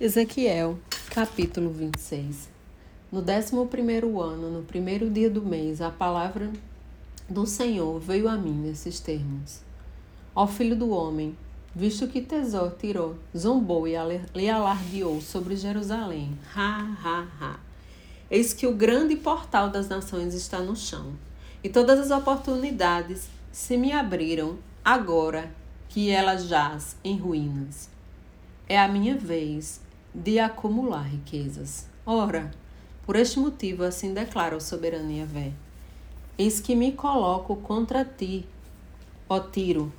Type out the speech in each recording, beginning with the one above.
Ezequiel, capítulo 26. No décimo primeiro ano, no primeiro dia do mês, a palavra do Senhor veio a mim nesses termos. Ó filho do homem, visto que Tesor tirou, zombou e alardeou sobre Jerusalém, ha, ha, ha. Eis que o grande portal das nações está no chão, e todas as oportunidades se me abriram agora que ela jaz em ruínas. É a minha vez de acumular riquezas. Ora, por este motivo, assim declara o soberano Eis que me coloco contra ti, ó Tiro,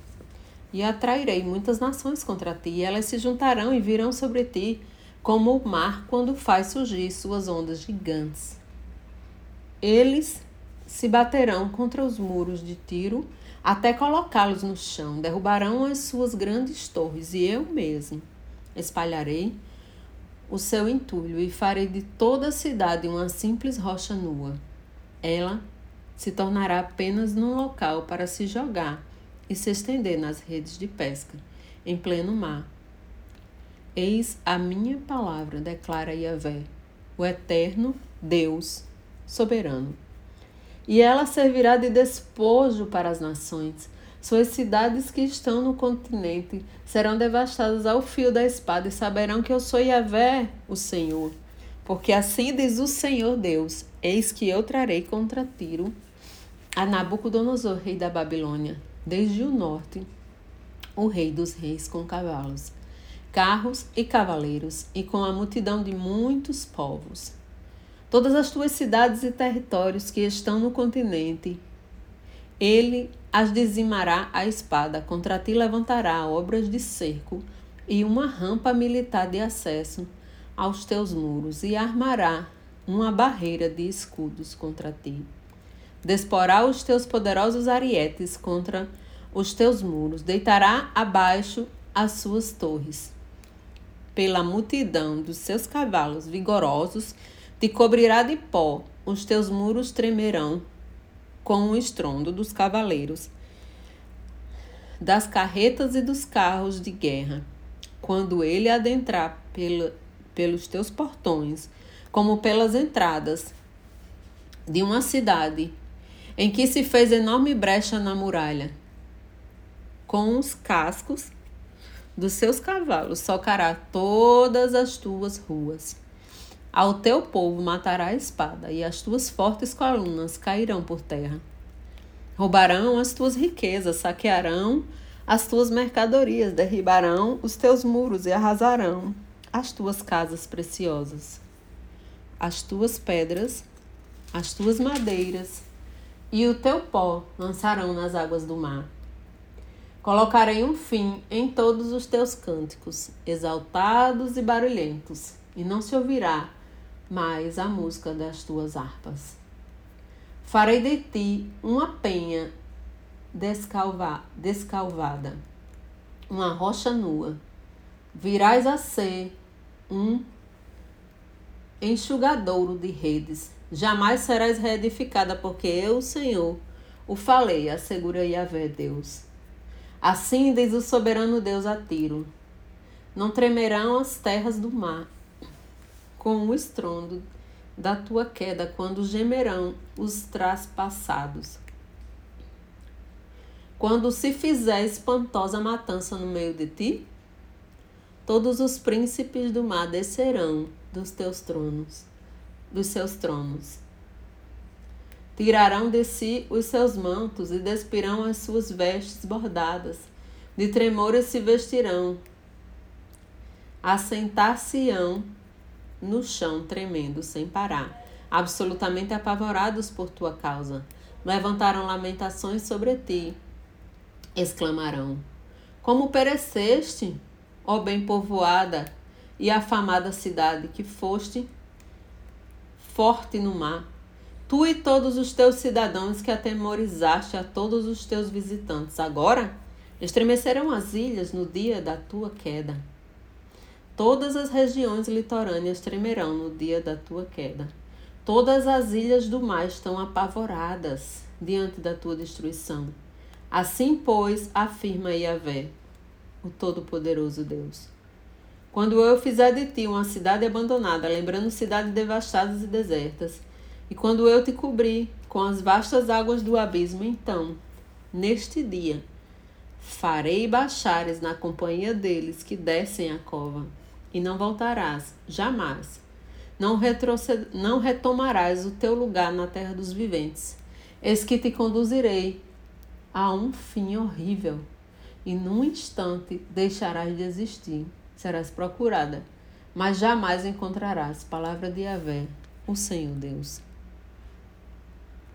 e atrairei muitas nações contra ti, e elas se juntarão e virão sobre ti, como o mar quando faz surgir suas ondas gigantes. Eles se baterão contra os muros de Tiro, até colocá-los no chão, derrubarão as suas grandes torres, e eu mesmo espalharei o seu entulho e farei de toda a cidade uma simples rocha nua. Ela se tornará apenas num local para se jogar e se estender nas redes de pesca, em pleno mar. Eis a minha palavra, declara Yahvé, o eterno Deus soberano. E ela servirá de despojo para as nações, suas cidades que estão no continente serão devastadas ao fio da espada e saberão que eu sou Yahvé, o Senhor. Porque assim diz o Senhor Deus: Eis que eu trarei contra Tiro a Nabucodonosor, rei da Babilônia, desde o norte, o rei dos reis com cavalos, carros e cavaleiros, e com a multidão de muitos povos. Todas as tuas cidades e territórios que estão no continente, ele as dizimará a espada, contra ti levantará obras de cerco e uma rampa militar de acesso aos teus muros, e armará uma barreira de escudos contra ti. Desporá os teus poderosos arietes contra os teus muros, deitará abaixo as suas torres. Pela multidão dos seus cavalos vigorosos, te cobrirá de pó, os teus muros tremerão com o estrondo dos cavaleiros, das carretas e dos carros de guerra, quando ele adentrar pela, pelos teus portões, como pelas entradas de uma cidade em que se fez enorme brecha na muralha. Com os cascos dos seus cavalos socará todas as tuas ruas. Ao teu povo matará a espada, e as tuas fortes colunas cairão por terra. Roubarão as tuas riquezas, saquearão as tuas mercadorias, derribarão os teus muros e arrasarão as tuas casas preciosas. As tuas pedras, as tuas madeiras e o teu pó lançarão nas águas do mar. Colocarei um fim em todos os teus cânticos, exaltados e barulhentos, e não se ouvirá mais a música das tuas harpas. Farei de ti uma penha descalva, descalvada, uma rocha nua. Virás a ser um enxugadouro de redes. Jamais serás reedificada, porque eu, Senhor, o falei, assegura Yahvé Deus. Assim diz o soberano Deus a Tiro: Não tremerão as terras do mar, com o estrondo da tua queda, quando gemerão os traspassados. Quando se fizer espantosa matança no meio de ti, todos os príncipes do mar descerão dos teus tronos, dos seus tronos. Tirarão de si os seus mantos e despirão as suas vestes bordadas. De tremores se vestirão. Assentar-se-ão no chão, tremendo sem parar, absolutamente apavorados por tua causa. Levantaram lamentações sobre ti, exclamarão: Como pereceste, ó bem povoada e afamada cidade que foste forte no mar, tu e todos os teus cidadãos que atemorizaste a todos os teus visitantes, agora estremecerão as ilhas no dia da tua queda. Todas as regiões litorâneas tremerão no dia da tua queda. Todas as ilhas do mar estão apavoradas diante da tua destruição. Assim, pois, afirma Yahvé, o Todo-Poderoso Deus. Quando eu fizer de ti uma cidade abandonada, lembrando cidades devastadas e desertas, e quando eu te cobrir com as vastas águas do abismo, então, neste dia, farei baixares na companhia deles que descem a cova, e não voltarás jamais. Não, não retomarás o teu lugar na terra dos viventes. Eis que te conduzirei a um fim horrível, e num instante deixarás de existir serás procurada, mas jamais encontrarás. Palavra de Yahvé, o Senhor Deus.